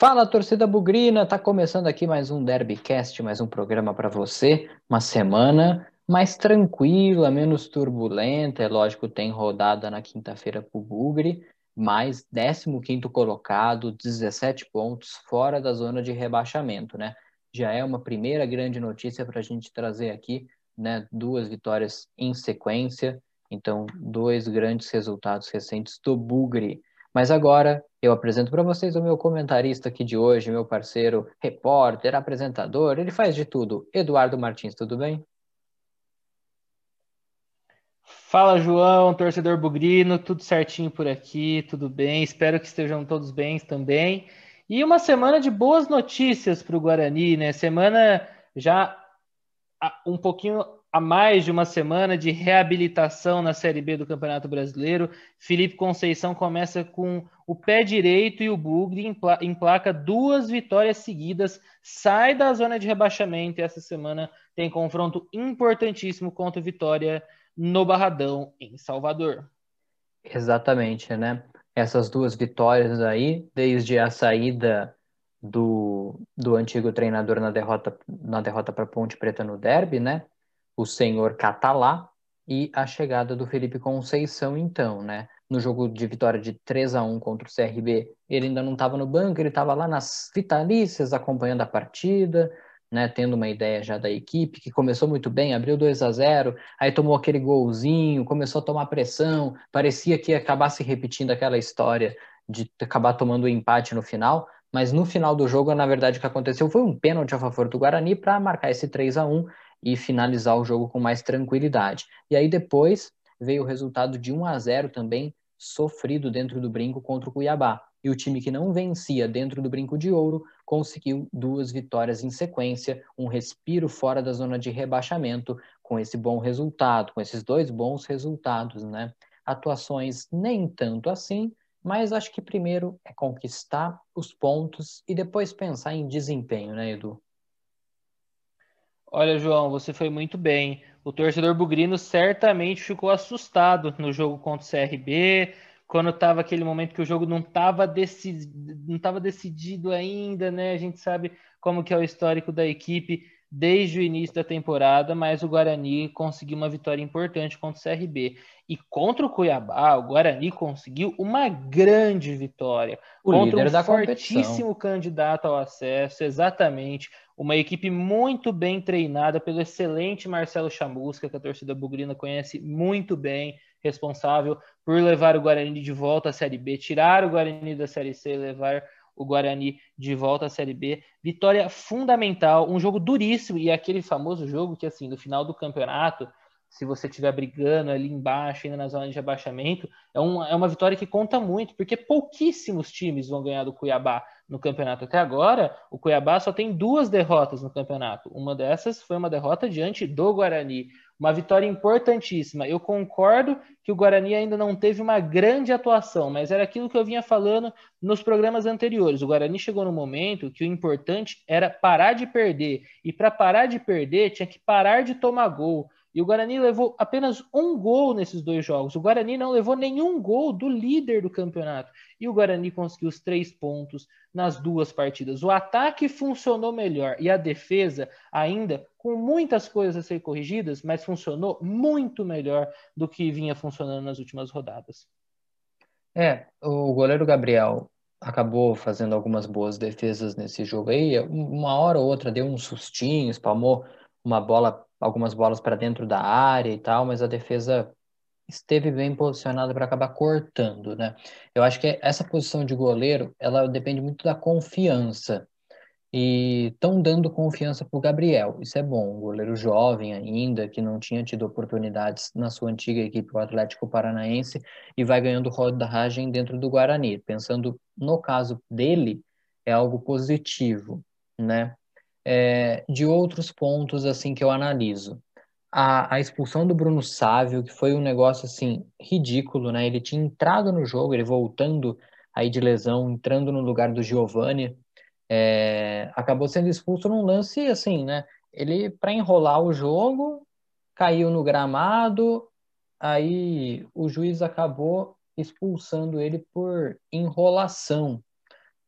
Fala, torcida bugrina! Tá começando aqui mais um Derbycast, mais um programa para você. Uma semana mais tranquila, menos turbulenta. É lógico, tem rodada na quinta-feira pro Bugre, mas 15 colocado, 17 pontos, fora da zona de rebaixamento, né? Já é uma primeira grande notícia para a gente trazer aqui, né? Duas vitórias em sequência, então dois grandes resultados recentes do Bugre. Mas agora eu apresento para vocês o meu comentarista aqui de hoje, meu parceiro, repórter, apresentador, ele faz de tudo. Eduardo Martins, tudo bem? Fala, João, torcedor bugrino, tudo certinho por aqui, tudo bem? Espero que estejam todos bem também. E uma semana de boas notícias para o Guarani, né? Semana já um pouquinho a mais de uma semana de reabilitação na Série B do Campeonato Brasileiro. Felipe Conceição começa com o pé direito e o Bugre emplaca duas vitórias seguidas, sai da zona de rebaixamento e essa semana tem confronto importantíssimo contra o Vitória no Barradão, em Salvador. Exatamente, né? Essas duas vitórias aí, desde a saída do, do antigo treinador na derrota na derrota para Ponte Preta no derby, né? O senhor Catalá e a chegada do Felipe Conceição, então, né? No jogo de vitória de 3 a 1 contra o CRB, ele ainda não estava no banco, ele estava lá nas vitalícias acompanhando a partida, né, tendo uma ideia já da equipe, que começou muito bem, abriu 2 a 0 aí tomou aquele golzinho, começou a tomar pressão, parecia que ia acabar se repetindo aquela história de acabar tomando o um empate no final, mas no final do jogo, na verdade, o que aconteceu foi um pênalti a favor do Guarani para marcar esse 3 a 1 e finalizar o jogo com mais tranquilidade. E aí depois veio o resultado de 1 a 0 também sofrido dentro do brinco contra o Cuiabá e o time que não vencia dentro do Brinco de Ouro conseguiu duas vitórias em sequência, um respiro fora da zona de rebaixamento com esse bom resultado, com esses dois bons resultados, né? Atuações nem tanto assim, mas acho que primeiro é conquistar os pontos e depois pensar em desempenho, né, Edu? Olha, João, você foi muito bem. O torcedor bugrino certamente ficou assustado no jogo contra o CRB, quando estava aquele momento que o jogo não estava decidido ainda, né? A gente sabe como que é o histórico da equipe desde o início da temporada, mas o Guarani conseguiu uma vitória importante contra o CRB. E contra o Cuiabá, o Guarani conseguiu uma grande vitória. O contra líder um da fortíssimo competição. candidato ao acesso, exatamente. Uma equipe muito bem treinada pelo excelente Marcelo Chamusca, que a torcida bugrina conhece muito bem responsável por levar o Guarani de volta à Série B, tirar o Guarani da Série C e levar o Guarani de volta à Série B. Vitória fundamental, um jogo duríssimo e aquele famoso jogo que, assim, no final do campeonato, se você estiver brigando ali embaixo, ainda na zona de abaixamento, é uma, é uma vitória que conta muito, porque pouquíssimos times vão ganhar do Cuiabá no campeonato. Até agora, o Cuiabá só tem duas derrotas no campeonato. Uma dessas foi uma derrota diante do Guarani uma vitória importantíssima. Eu concordo que o Guarani ainda não teve uma grande atuação, mas era aquilo que eu vinha falando nos programas anteriores. O Guarani chegou no momento que o importante era parar de perder, e para parar de perder tinha que parar de tomar gol. E o Guarani levou apenas um gol nesses dois jogos. O Guarani não levou nenhum gol do líder do campeonato. E o Guarani conseguiu os três pontos nas duas partidas. O ataque funcionou melhor e a defesa, ainda com muitas coisas a ser corrigidas, mas funcionou muito melhor do que vinha funcionando nas últimas rodadas. É, o goleiro Gabriel acabou fazendo algumas boas defesas nesse jogo aí. Uma hora ou outra deu um sustinho, espalmou uma bola algumas bolas para dentro da área e tal, mas a defesa esteve bem posicionada para acabar cortando, né? Eu acho que essa posição de goleiro, ela depende muito da confiança. E estão dando confiança para o Gabriel. Isso é bom. Um goleiro jovem ainda, que não tinha tido oportunidades na sua antiga equipe, o Atlético Paranaense, e vai ganhando rodagem dentro do Guarani. Pensando no caso dele, é algo positivo, né? É, de outros pontos assim que eu analiso. A, a, expulsão do Bruno Sávio, que foi um negócio assim ridículo, né? Ele tinha entrado no jogo, ele voltando aí de lesão, entrando no lugar do Giovani, é, acabou sendo expulso num lance assim, né? Ele para enrolar o jogo caiu no gramado, aí o juiz acabou expulsando ele por enrolação,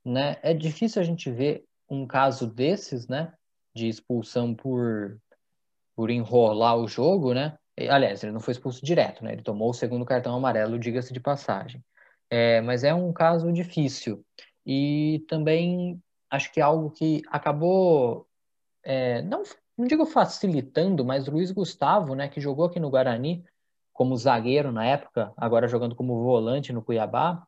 né? É difícil a gente ver um caso desses, né? De expulsão por, por enrolar o jogo, né? Aliás, ele não foi expulso direto, né? Ele tomou o segundo cartão amarelo, diga-se de passagem. É, mas é um caso difícil. E também acho que é algo que acabou, é, não, não digo facilitando, mas Luiz Gustavo, né, que jogou aqui no Guarani como zagueiro na época, agora jogando como volante no Cuiabá,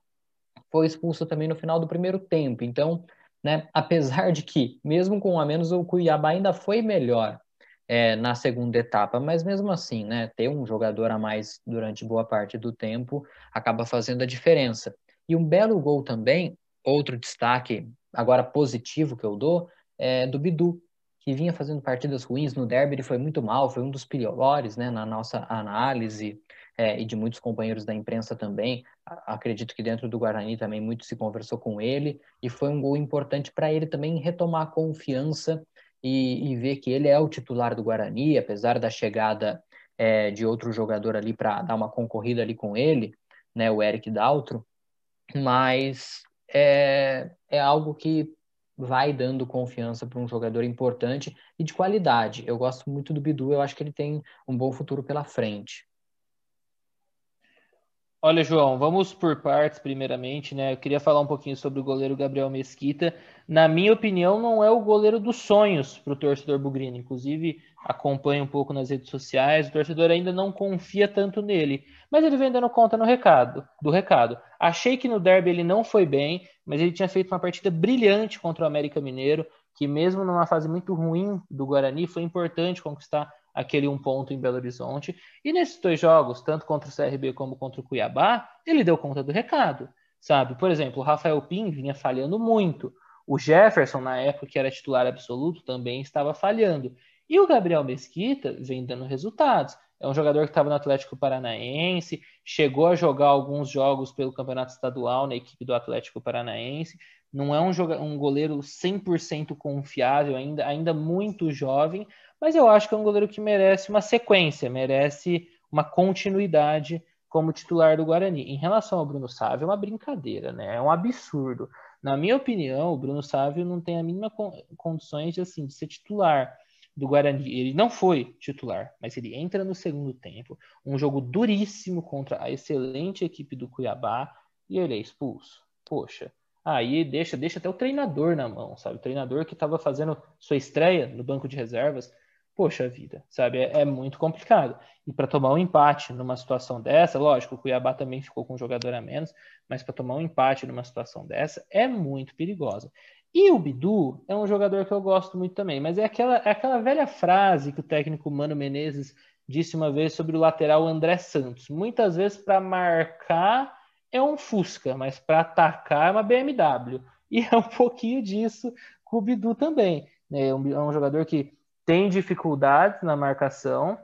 foi expulso também no final do primeiro tempo. Então, né, apesar de que, mesmo com a menos, o Cuiabá ainda foi melhor é, na segunda etapa, mas mesmo assim, né, ter um jogador a mais durante boa parte do tempo acaba fazendo a diferença. E um belo gol também, outro destaque agora positivo que eu dou, é do Bidu, que vinha fazendo partidas ruins no derby, ele foi muito mal, foi um dos piores, né, na nossa análise, é, e de muitos companheiros da imprensa também. Acredito que dentro do Guarani também muito se conversou com ele, e foi um gol importante para ele também retomar a confiança e, e, ver que ele é o titular do Guarani, apesar da chegada é, de outro jogador ali para dar uma concorrida ali com ele, né, o Eric Daltro, mas é, é algo que vai dando confiança para um jogador importante e de qualidade. Eu gosto muito do Bidu, eu acho que ele tem um bom futuro pela frente. Olha, João, vamos por partes, primeiramente, né? Eu queria falar um pouquinho sobre o goleiro Gabriel Mesquita. Na minha opinião, não é o goleiro dos sonhos para o torcedor bugrino. Inclusive, acompanha um pouco nas redes sociais. O torcedor ainda não confia tanto nele, mas ele vem dando conta no recado, do recado. Achei que no derby ele não foi bem, mas ele tinha feito uma partida brilhante contra o América Mineiro, que mesmo numa fase muito ruim do Guarani, foi importante conquistar aquele um ponto em Belo Horizonte. E nesses dois jogos, tanto contra o CRB como contra o Cuiabá, ele deu conta do recado, sabe? Por exemplo, o Rafael Pim vinha falhando muito. O Jefferson, na época que era titular absoluto, também estava falhando. E o Gabriel Mesquita vem dando resultados. É um jogador que estava no Atlético Paranaense, chegou a jogar alguns jogos pelo Campeonato Estadual na equipe do Atlético Paranaense. Não é um, um goleiro 100% confiável ainda, ainda muito jovem, mas eu acho que é um goleiro que merece uma sequência, merece uma continuidade como titular do Guarani. Em relação ao Bruno Sávio, é uma brincadeira, né? É um absurdo. Na minha opinião, o Bruno Sávio não tem a mínima condições de, assim, de ser titular do Guarani. Ele não foi titular, mas ele entra no segundo tempo, um jogo duríssimo contra a excelente equipe do Cuiabá e ele é expulso. Poxa, aí deixa, deixa até o treinador na mão, sabe? O treinador que estava fazendo sua estreia no banco de reservas poxa vida, sabe? É, é muito complicado. E para tomar um empate numa situação dessa, lógico, o Cuiabá também ficou com um jogador a menos, mas para tomar um empate numa situação dessa é muito perigosa. E o Bidu é um jogador que eu gosto muito também, mas é aquela, é aquela velha frase que o técnico Mano Menezes disse uma vez sobre o lateral André Santos. Muitas vezes para marcar é um Fusca, mas para atacar é uma BMW. E é um pouquinho disso com o Bidu também. Né? É um, é um jogador que tem dificuldades na marcação,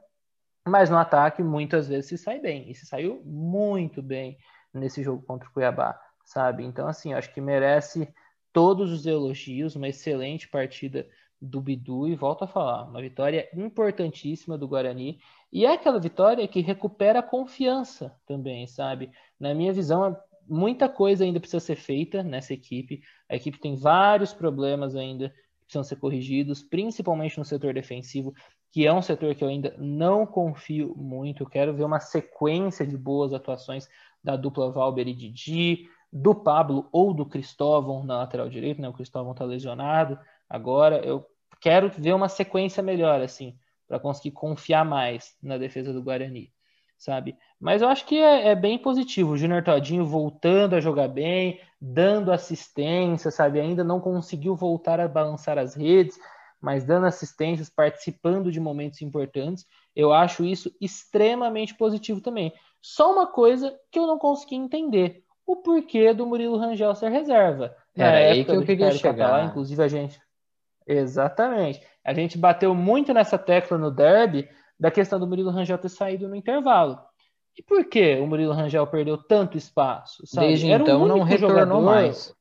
mas no ataque muitas vezes se sai bem. E se saiu muito bem nesse jogo contra o Cuiabá, sabe? Então, assim, acho que merece todos os elogios, uma excelente partida do Bidu e volto a falar, uma vitória importantíssima do Guarani e é aquela vitória que recupera a confiança também, sabe? Na minha visão, muita coisa ainda precisa ser feita nessa equipe. A equipe tem vários problemas ainda precisam ser corrigidos, principalmente no setor defensivo, que é um setor que eu ainda não confio muito. Eu quero ver uma sequência de boas atuações da dupla Valber e Didi, do Pablo ou do Cristóvão na lateral direita, né? O Cristóvão está lesionado agora. Eu quero ver uma sequência melhor, assim, para conseguir confiar mais na defesa do Guarani sabe? Mas eu acho que é, é bem positivo. O Júnior Todinho voltando a jogar bem, dando assistência, sabe? Ainda não conseguiu voltar a balançar as redes, mas dando assistências, participando de momentos importantes. Eu acho isso extremamente positivo também. Só uma coisa que eu não consegui entender: o porquê do Murilo Rangel ser reserva. Era aí que eu queria chegar. Lá, inclusive a gente. Exatamente. A gente bateu muito nessa tecla no derby da questão do Murilo Rangel ter saído no intervalo. E por que o Murilo Rangel perdeu tanto espaço? Sabe? Desde era então não retornou jogador... mais.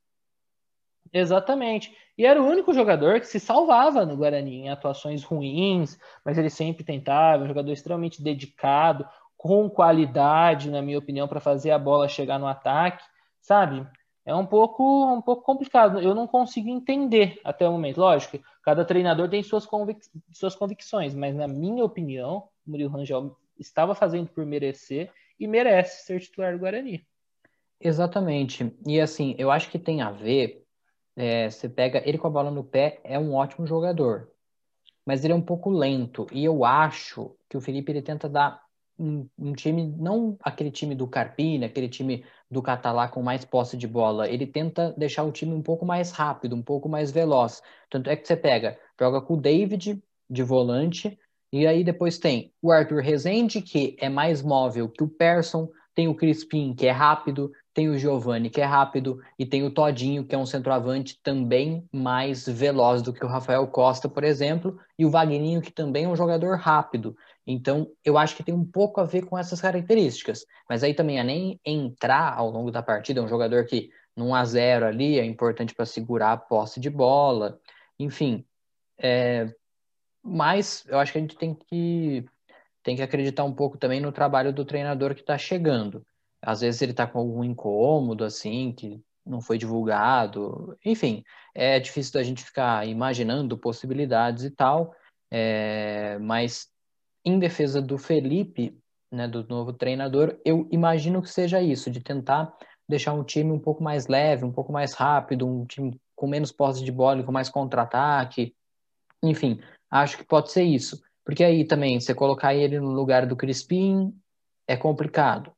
Exatamente. E era o único jogador que se salvava no Guarani em atuações ruins, mas ele sempre tentava, um jogador extremamente dedicado, com qualidade, na minha opinião, para fazer a bola chegar no ataque, sabe? é um pouco, um pouco complicado. Eu não consigo entender até o momento. Lógico, cada treinador tem suas, convic suas convicções, mas na minha opinião, o Murilo Rangel estava fazendo por merecer e merece ser titular do Guarani. Exatamente. E assim, eu acho que tem a ver. É, você pega ele com a bola no pé, é um ótimo jogador, mas ele é um pouco lento. E eu acho que o Felipe ele tenta dar um, um time, não aquele time do Carpini, aquele time do Catalá com mais posse de bola. Ele tenta deixar o time um pouco mais rápido, um pouco mais veloz. Tanto é que você pega, joga com o David de volante, e aí depois tem o Arthur Rezende, que é mais móvel que o Persson, tem o Crispim, que é rápido, tem o Giovani, que é rápido, e tem o Todinho, que é um centroavante também mais veloz do que o Rafael Costa, por exemplo, e o Vagninho, que também é um jogador rápido. Então, eu acho que tem um pouco a ver com essas características. Mas aí também é nem entrar ao longo da partida, é um jogador que num a 0 ali é importante para segurar a posse de bola. Enfim, é... mas eu acho que a gente tem que tem que acreditar um pouco também no trabalho do treinador que está chegando. Às vezes ele está com algum incômodo, assim, que não foi divulgado. Enfim, é difícil da gente ficar imaginando possibilidades e tal, é... mas em defesa do Felipe, né, do novo treinador, eu imagino que seja isso, de tentar deixar um time um pouco mais leve, um pouco mais rápido, um time com menos posse de bola, com mais contra-ataque. Enfim, acho que pode ser isso. Porque aí também, você colocar ele no lugar do Crispim é complicado.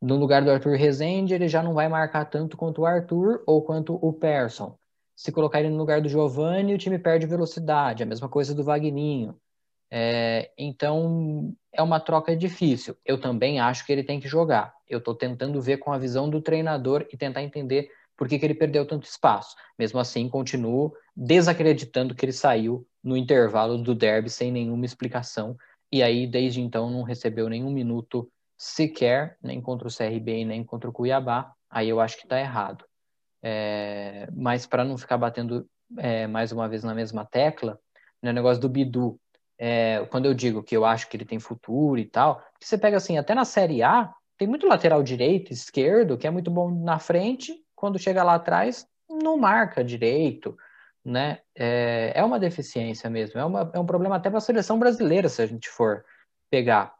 No lugar do Arthur Rezende, ele já não vai marcar tanto quanto o Arthur ou quanto o Persson. Se colocar ele no lugar do Giovanni, o time perde velocidade. A mesma coisa do Vagninho. É, então, é uma troca difícil. Eu também acho que ele tem que jogar. Eu estou tentando ver com a visão do treinador e tentar entender por que, que ele perdeu tanto espaço. Mesmo assim, continuo desacreditando que ele saiu no intervalo do derby sem nenhuma explicação. E aí, desde então, não recebeu nenhum minuto sequer, nem contra o CRB nem contra o Cuiabá. Aí eu acho que está errado. É, mas para não ficar batendo é, mais uma vez na mesma tecla, no negócio do Bidu, é, quando eu digo que eu acho que ele tem futuro e tal, você pega assim, até na Série A, tem muito lateral direito, esquerdo, que é muito bom na frente, quando chega lá atrás, não marca direito, né? É, é uma deficiência mesmo, é, uma, é um problema até para a seleção brasileira, se a gente for pegar.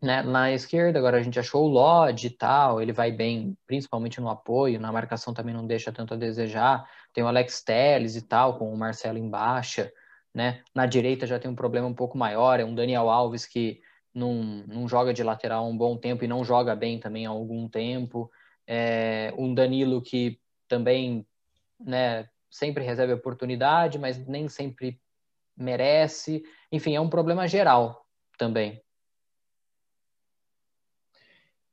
Né? Na esquerda, agora a gente achou o Lodge e tal, ele vai bem, principalmente no apoio, na marcação também não deixa tanto a desejar. Tem o Alex Telles e tal, com o Marcelo em baixa né? Na direita já tem um problema um pouco maior, é um Daniel Alves que não, não joga de lateral um bom tempo e não joga bem também há algum tempo. É um Danilo que também, né, sempre recebe oportunidade, mas nem sempre merece. Enfim, é um problema geral também.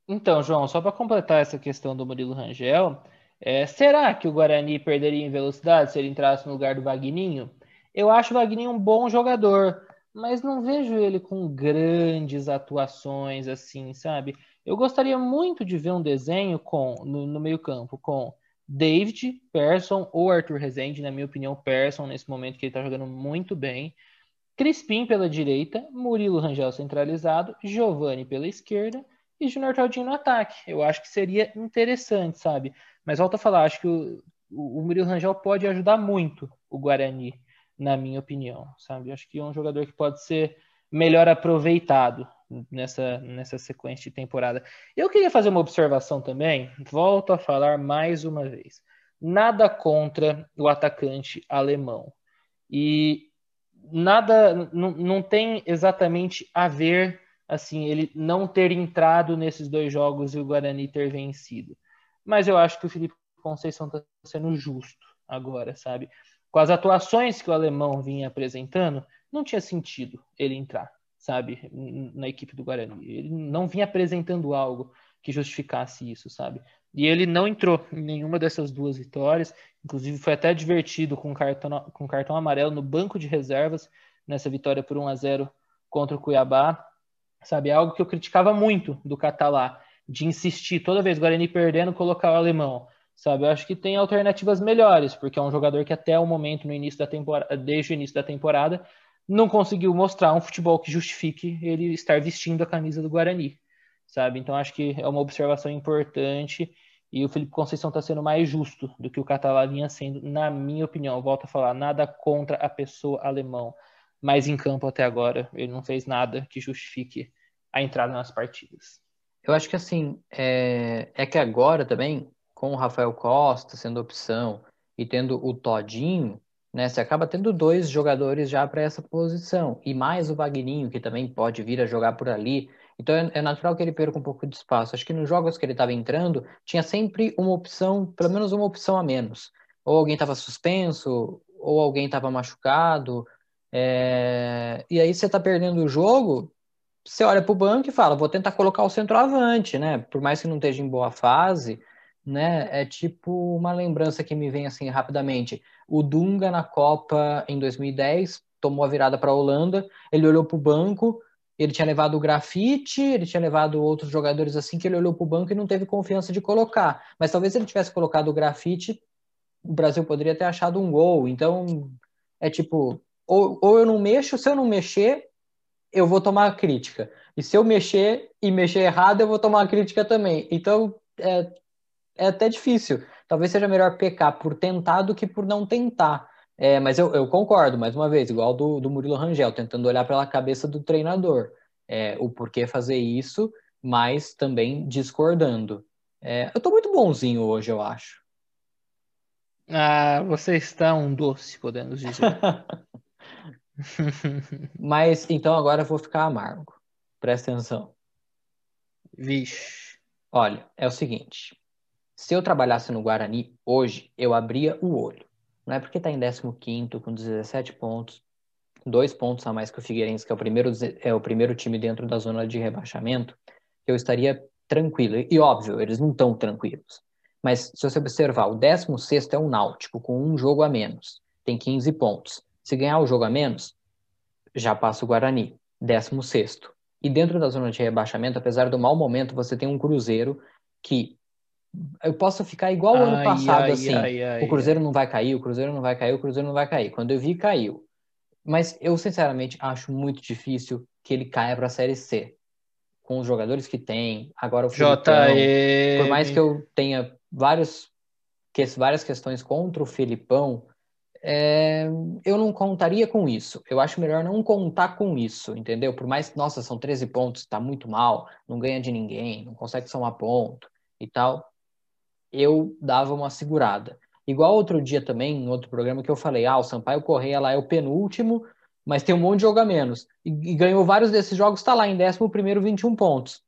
Então, João, só para completar essa questão do Murilo Rangel, é, será que o Guarani perderia em velocidade se ele entrasse no lugar do Vagninho? Eu acho o Wagner um bom jogador, mas não vejo ele com grandes atuações assim, sabe? Eu gostaria muito de ver um desenho com no, no meio-campo com David, Persson ou Arthur Rezende, na minha opinião, Persson nesse momento que ele tá jogando muito bem. Crispim pela direita, Murilo Rangel centralizado, Giovani pela esquerda e Junior Taldinho no ataque. Eu acho que seria interessante, sabe? Mas volto a falar, acho que o, o Murilo Rangel pode ajudar muito o Guarani na minha opinião, sabe? Acho que é um jogador que pode ser melhor aproveitado nessa, nessa sequência de temporada. Eu queria fazer uma observação também, volto a falar mais uma vez. Nada contra o atacante alemão. E nada, não tem exatamente a ver, assim, ele não ter entrado nesses dois jogos e o Guarani ter vencido. Mas eu acho que o Felipe Conceição está sendo justo agora, sabe? Com as atuações que o alemão vinha apresentando, não tinha sentido ele entrar, sabe, na equipe do Guarani. Ele não vinha apresentando algo que justificasse isso, sabe? E ele não entrou em nenhuma dessas duas vitórias, inclusive foi até divertido com cartão, com cartão amarelo no banco de reservas nessa vitória por 1 a 0 contra o Cuiabá, sabe? Algo que eu criticava muito do Catalá, de insistir toda vez Guarani perdendo, colocar o alemão sabe? Eu acho que tem alternativas melhores, porque é um jogador que até o momento, no início da temporada, desde o início da temporada, não conseguiu mostrar um futebol que justifique ele estar vestindo a camisa do Guarani, sabe? Então acho que é uma observação importante E o Felipe Conceição está sendo mais justo do que o Catalá vinha sendo, na minha opinião. Volto a falar, nada contra a pessoa alemão. Mas em campo até agora, ele não fez nada que justifique a entrada nas partidas. Eu acho que assim, é, é que agora também, com o Rafael Costa sendo opção e tendo o Todinho, né, você acaba tendo dois jogadores já para essa posição. E mais o Vagninho, que também pode vir a jogar por ali. Então é, é natural que ele perca um pouco de espaço. Acho que nos jogos que ele estava entrando, tinha sempre uma opção, pelo menos uma opção a menos. Ou alguém estava suspenso, ou alguém estava machucado. É... E aí você está perdendo o jogo, você olha para o banco e fala, vou tentar colocar o centroavante, né? Por mais que não esteja em boa fase, né? É tipo uma lembrança que me vem assim rapidamente. O Dunga na Copa em 2010 tomou a virada para a Holanda, ele olhou para o banco, ele tinha levado o grafite, ele tinha levado outros jogadores assim que ele olhou para o banco e não teve confiança de colocar. Mas talvez se ele tivesse colocado o grafite, o Brasil poderia ter achado um gol. Então é tipo, ou, ou eu não mexo, se eu não mexer, eu vou tomar a crítica. E se eu mexer e mexer errado, eu vou tomar a crítica também. Então é, é até difícil. Talvez seja melhor pecar por tentar do que por não tentar. É, mas eu, eu, concordo, mais uma vez, igual do, do Murilo Rangel, tentando olhar pela cabeça do treinador. É, o porquê fazer isso, mas também discordando. É, eu tô muito bonzinho hoje, eu acho. Ah, você está um doce, podemos dizer. mas então agora eu vou ficar amargo. Presta atenção. Vixe. Olha, é o seguinte. Se eu trabalhasse no Guarani hoje, eu abria o olho. Não é porque está em 15 com 17 pontos, dois pontos a mais que o Figueirense, que é o primeiro, é o primeiro time dentro da zona de rebaixamento, eu estaria tranquilo. E óbvio, eles não estão tranquilos. Mas se você observar, o 16 é o Náutico, com um jogo a menos. Tem 15 pontos. Se ganhar o jogo a menos, já passa o Guarani, 16. E dentro da zona de rebaixamento, apesar do mau momento, você tem um Cruzeiro que eu posso ficar igual o ano passado, ai, assim. Ai, o Cruzeiro não vai cair, o Cruzeiro não vai cair, o Cruzeiro não vai cair. Quando eu vi, caiu. Mas eu, sinceramente, acho muito difícil que ele caia para a Série C. Com os jogadores que tem, agora o Filipão, Por mais que eu tenha vários, que, várias questões contra o Filipão, é, eu não contaria com isso. Eu acho melhor não contar com isso, entendeu? Por mais que, nossa, são 13 pontos, tá muito mal, não ganha de ninguém, não consegue somar ponto e tal eu dava uma segurada. Igual outro dia também, em outro programa, que eu falei, ah, o Sampaio Correia lá é o penúltimo, mas tem um monte de jogo a menos. E, e ganhou vários desses jogos, está lá em 11 primeiro 21 pontos.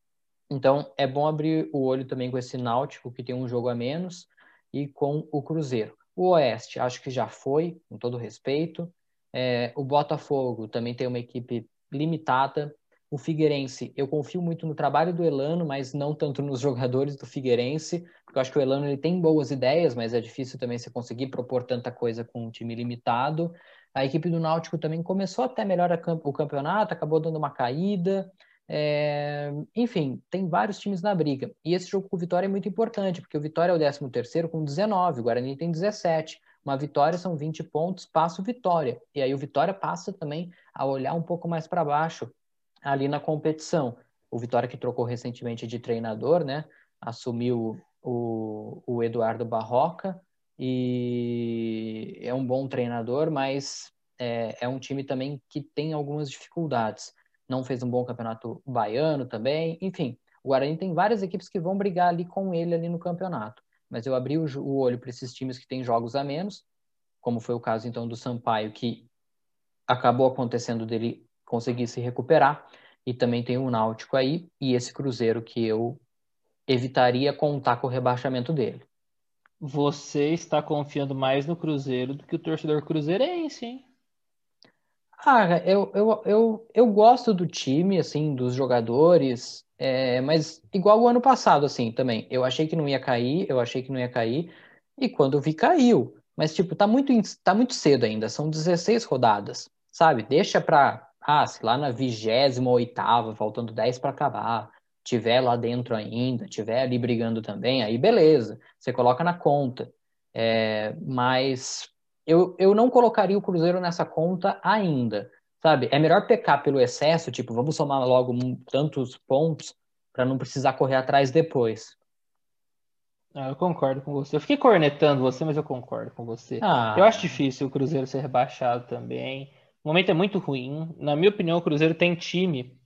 Então, é bom abrir o olho também com esse Náutico, que tem um jogo a menos, e com o Cruzeiro. O Oeste, acho que já foi, com todo respeito. É, o Botafogo também tem uma equipe limitada, o Figueirense, eu confio muito no trabalho do Elano, mas não tanto nos jogadores do Figueirense, porque eu acho que o Elano ele tem boas ideias, mas é difícil também você conseguir propor tanta coisa com um time limitado. A equipe do Náutico também começou até melhor o campeonato, acabou dando uma caída. É... Enfim, tem vários times na briga. E esse jogo com o Vitória é muito importante, porque o Vitória é o 13 terceiro com 19, o Guarani tem 17. Uma vitória são 20 pontos, passa o Vitória. E aí o Vitória passa também a olhar um pouco mais para baixo ali na competição. O Vitória que trocou recentemente de treinador, né? Assumiu o, o Eduardo Barroca e é um bom treinador, mas é, é um time também que tem algumas dificuldades. Não fez um bom campeonato baiano também, enfim. O Guarani tem várias equipes que vão brigar ali com ele ali no campeonato. Mas eu abri o, o olho para esses times que têm jogos a menos, como foi o caso então do Sampaio, que acabou acontecendo dele conseguir se recuperar. E também tem o Náutico aí e esse Cruzeiro que eu evitaria contar com o rebaixamento dele. Você está confiando mais no Cruzeiro do que o torcedor cruzeirense, hein? Ah, eu, eu, eu, eu gosto do time, assim, dos jogadores, é, mas igual o ano passado, assim, também. Eu achei que não ia cair, eu achei que não ia cair, e quando vi, caiu. Mas, tipo, tá muito, tá muito cedo ainda, são 16 rodadas, sabe? Deixa pra ah, se lá na vigésima oitava, faltando 10 para acabar, tiver lá dentro ainda, tiver ali brigando também, aí beleza, você coloca na conta. É, mas eu, eu não colocaria o Cruzeiro nessa conta ainda, sabe? É melhor pecar pelo excesso, tipo, vamos somar logo tantos pontos para não precisar correr atrás depois. Ah, eu concordo com você. Eu fiquei cornetando você, mas eu concordo com você. Ah. Eu acho difícil o Cruzeiro ser rebaixado também. O momento é muito ruim. Na minha opinião, o Cruzeiro tem time.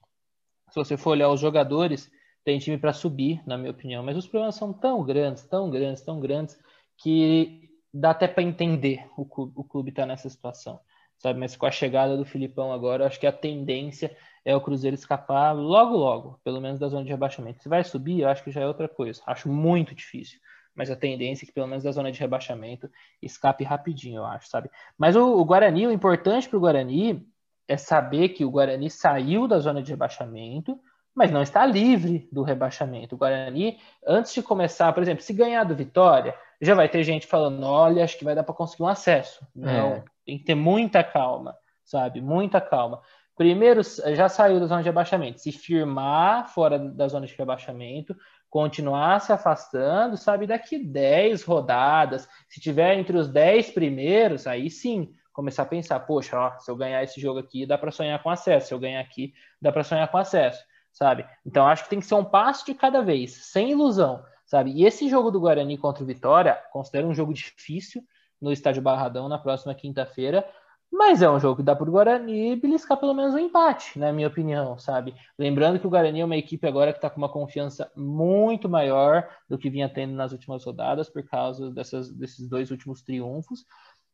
Se você for olhar os jogadores, tem time para subir, na minha opinião. Mas os problemas são tão grandes, tão grandes, tão grandes, que dá até para entender o clube estar tá nessa situação. Sabe? Mas com a chegada do Filipão agora, acho que a tendência é o Cruzeiro escapar logo, logo, pelo menos da zona de rebaixamento. Se vai subir, eu acho que já é outra coisa. Acho muito difícil. Mas a tendência é que, pelo menos da zona de rebaixamento, escape rapidinho, eu acho, sabe? Mas o, o Guarani, o importante para o Guarani é saber que o Guarani saiu da zona de rebaixamento, mas não está livre do rebaixamento. O Guarani, antes de começar, por exemplo, se ganhar do Vitória, já vai ter gente falando: olha, acho que vai dar para conseguir um acesso. Não, é. tem que ter muita calma, sabe? Muita calma. Primeiro, já saiu da zona de rebaixamento. Se firmar fora da zona de rebaixamento, continuar se afastando, sabe? Daqui 10 rodadas, se tiver entre os 10 primeiros, aí sim, começar a pensar: poxa, ó, se eu ganhar esse jogo aqui, dá para sonhar com acesso. Se eu ganhar aqui, dá para sonhar com acesso, sabe? Então, acho que tem que ser um passo de cada vez, sem ilusão, sabe? E esse jogo do Guarani contra o Vitória, considero um jogo difícil no Estádio Barradão na próxima quinta-feira, mas é um jogo que dá para o Guarani beliscar pelo menos um empate, na minha opinião, sabe? Lembrando que o Guarani é uma equipe agora que está com uma confiança muito maior do que vinha tendo nas últimas rodadas por causa dessas, desses dois últimos triunfos.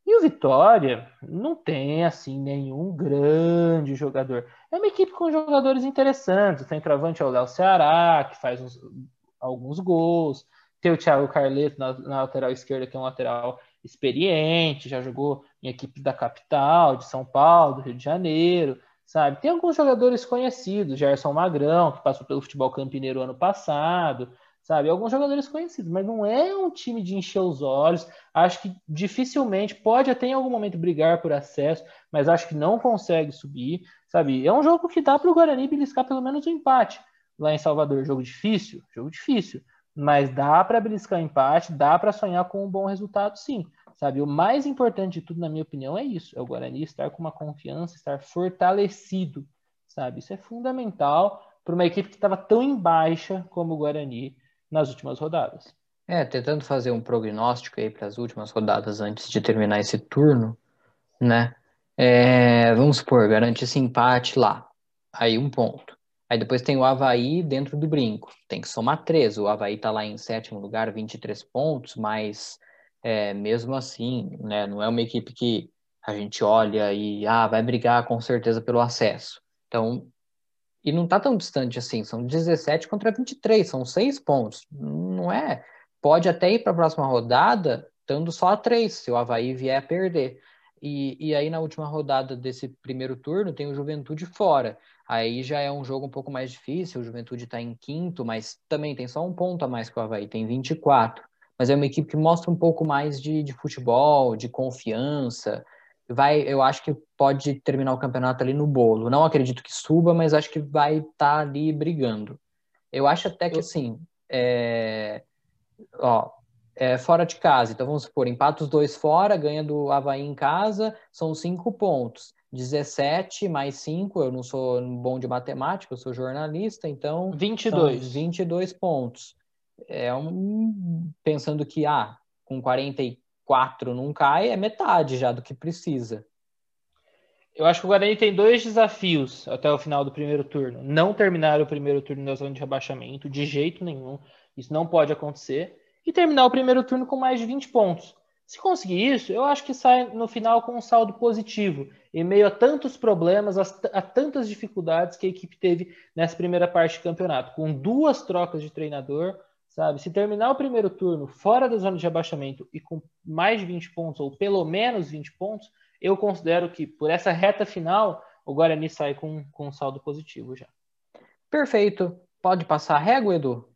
E o Vitória não tem assim nenhum grande jogador. É uma equipe com jogadores interessantes. Tem travante é o Léo Ceará, que faz uns, alguns gols. Tem o Thiago Carleto na, na lateral esquerda, que é um lateral experiente, já jogou em equipes da capital, de São Paulo, do Rio de Janeiro, sabe? Tem alguns jogadores conhecidos, Gerson Magrão, que passou pelo futebol campineiro ano passado, sabe? Alguns jogadores conhecidos, mas não é um time de encher os olhos. Acho que dificilmente pode até em algum momento brigar por acesso, mas acho que não consegue subir, sabe? É um jogo que dá para o Guarani beliscar pelo menos um empate lá em Salvador. Jogo difícil, jogo difícil, mas dá para beliscar empate, dá para sonhar com um bom resultado, sim. Sabe, o mais importante de tudo, na minha opinião, é isso: é o Guarani estar com uma confiança, estar fortalecido, sabe? Isso é fundamental para uma equipe que estava tão em baixa como o Guarani nas últimas rodadas. É, tentando fazer um prognóstico aí para as últimas rodadas antes de terminar esse turno, né? É, vamos supor, garante esse empate lá, aí um ponto. Aí depois tem o Havaí dentro do brinco, tem que somar três. O Havaí está lá em sétimo lugar, 23 pontos, mas é, mesmo assim, né, não é uma equipe que a gente olha e ah, vai brigar com certeza pelo acesso. Então, e não está tão distante assim, são 17 contra 23, são seis pontos. Não é. Pode até ir para a próxima rodada, estando só a três, se o Havaí vier a perder. E, e aí, na última rodada desse primeiro turno, tem o Juventude fora. Aí já é um jogo um pouco mais difícil, o Juventude está em quinto, mas também tem só um ponto a mais que o Havaí, tem 24 mas é uma equipe que mostra um pouco mais de, de futebol, de confiança. Vai, eu acho que pode terminar o campeonato ali no bolo. Não acredito que suba, mas acho que vai estar tá ali brigando. Eu acho até que assim, é, ó, é fora de casa. Então vamos supor, empata os dois fora, ganha do Havaí em casa, são cinco pontos. 17 mais 5, eu não sou bom de matemática, eu sou jornalista, então. 22. 22 pontos é um pensando que ah, com 44 não cai, é metade já do que precisa. Eu acho que o Guarani tem dois desafios até o final do primeiro turno. Não terminar o primeiro turno da zona de rebaixamento, de jeito nenhum. Isso não pode acontecer. E terminar o primeiro turno com mais de 20 pontos. Se conseguir isso, eu acho que sai no final com um saldo positivo, em meio a tantos problemas, a, a tantas dificuldades que a equipe teve nessa primeira parte do campeonato, com duas trocas de treinador, sabe? Se terminar o primeiro turno fora da zona de rebaixamento e com mais de 20 pontos, ou pelo menos 20 pontos, eu considero que por essa reta final, o Guarani sai com, com um saldo positivo já. Perfeito. Pode passar a régua, Edu?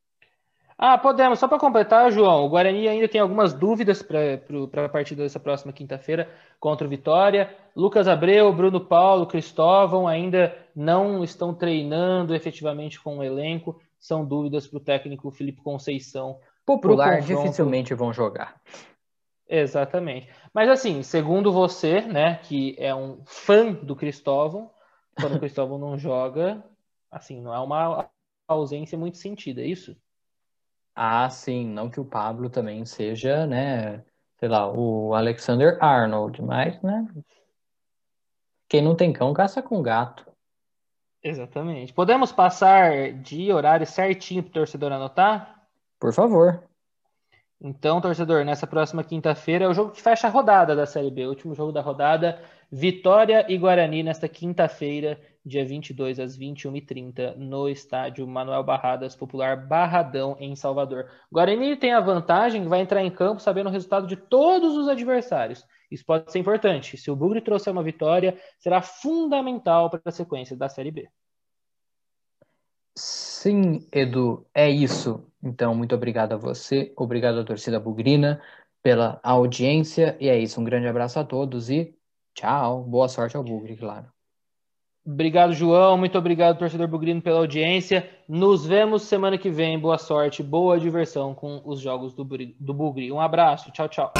Ah, podemos. Só para completar, João, o Guarani ainda tem algumas dúvidas para a partida dessa próxima quinta-feira contra o Vitória. Lucas Abreu, Bruno Paulo, Cristóvão ainda não estão treinando efetivamente com o elenco são dúvidas para o técnico Felipe Conceição. Popular dificilmente vão jogar. Exatamente. Mas assim, segundo você, né, que é um fã do Cristóvão, quando o Cristóvão não joga, assim, não é uma ausência muito sentida, é isso? Ah, sim, não que o Pablo também seja, né, sei lá, o Alexander Arnold, mas, né, quem não tem cão caça com gato. Exatamente. Podemos passar de horário certinho para o torcedor anotar? Por favor. Então, torcedor, nessa próxima quinta-feira é o jogo que fecha a rodada da Série B, o último jogo da rodada. Vitória e Guarani nesta quinta-feira, dia 22 às 21h30, no estádio Manuel Barradas, popular Barradão, em Salvador. O Guarani tem a vantagem vai entrar em campo sabendo o resultado de todos os adversários. Isso pode ser importante. Se o Bugre trouxer uma vitória, será fundamental para a sequência da Série B. Sim, Edu, é isso. Então, muito obrigado a você, obrigado à torcida bugrina pela audiência. E é isso, um grande abraço a todos e tchau. Boa sorte ao Bugre, claro. Obrigado, João. Muito obrigado, torcedor bugrino, pela audiência. Nos vemos semana que vem. Boa sorte, boa diversão com os jogos do, do Bugre. Um abraço. Tchau, tchau.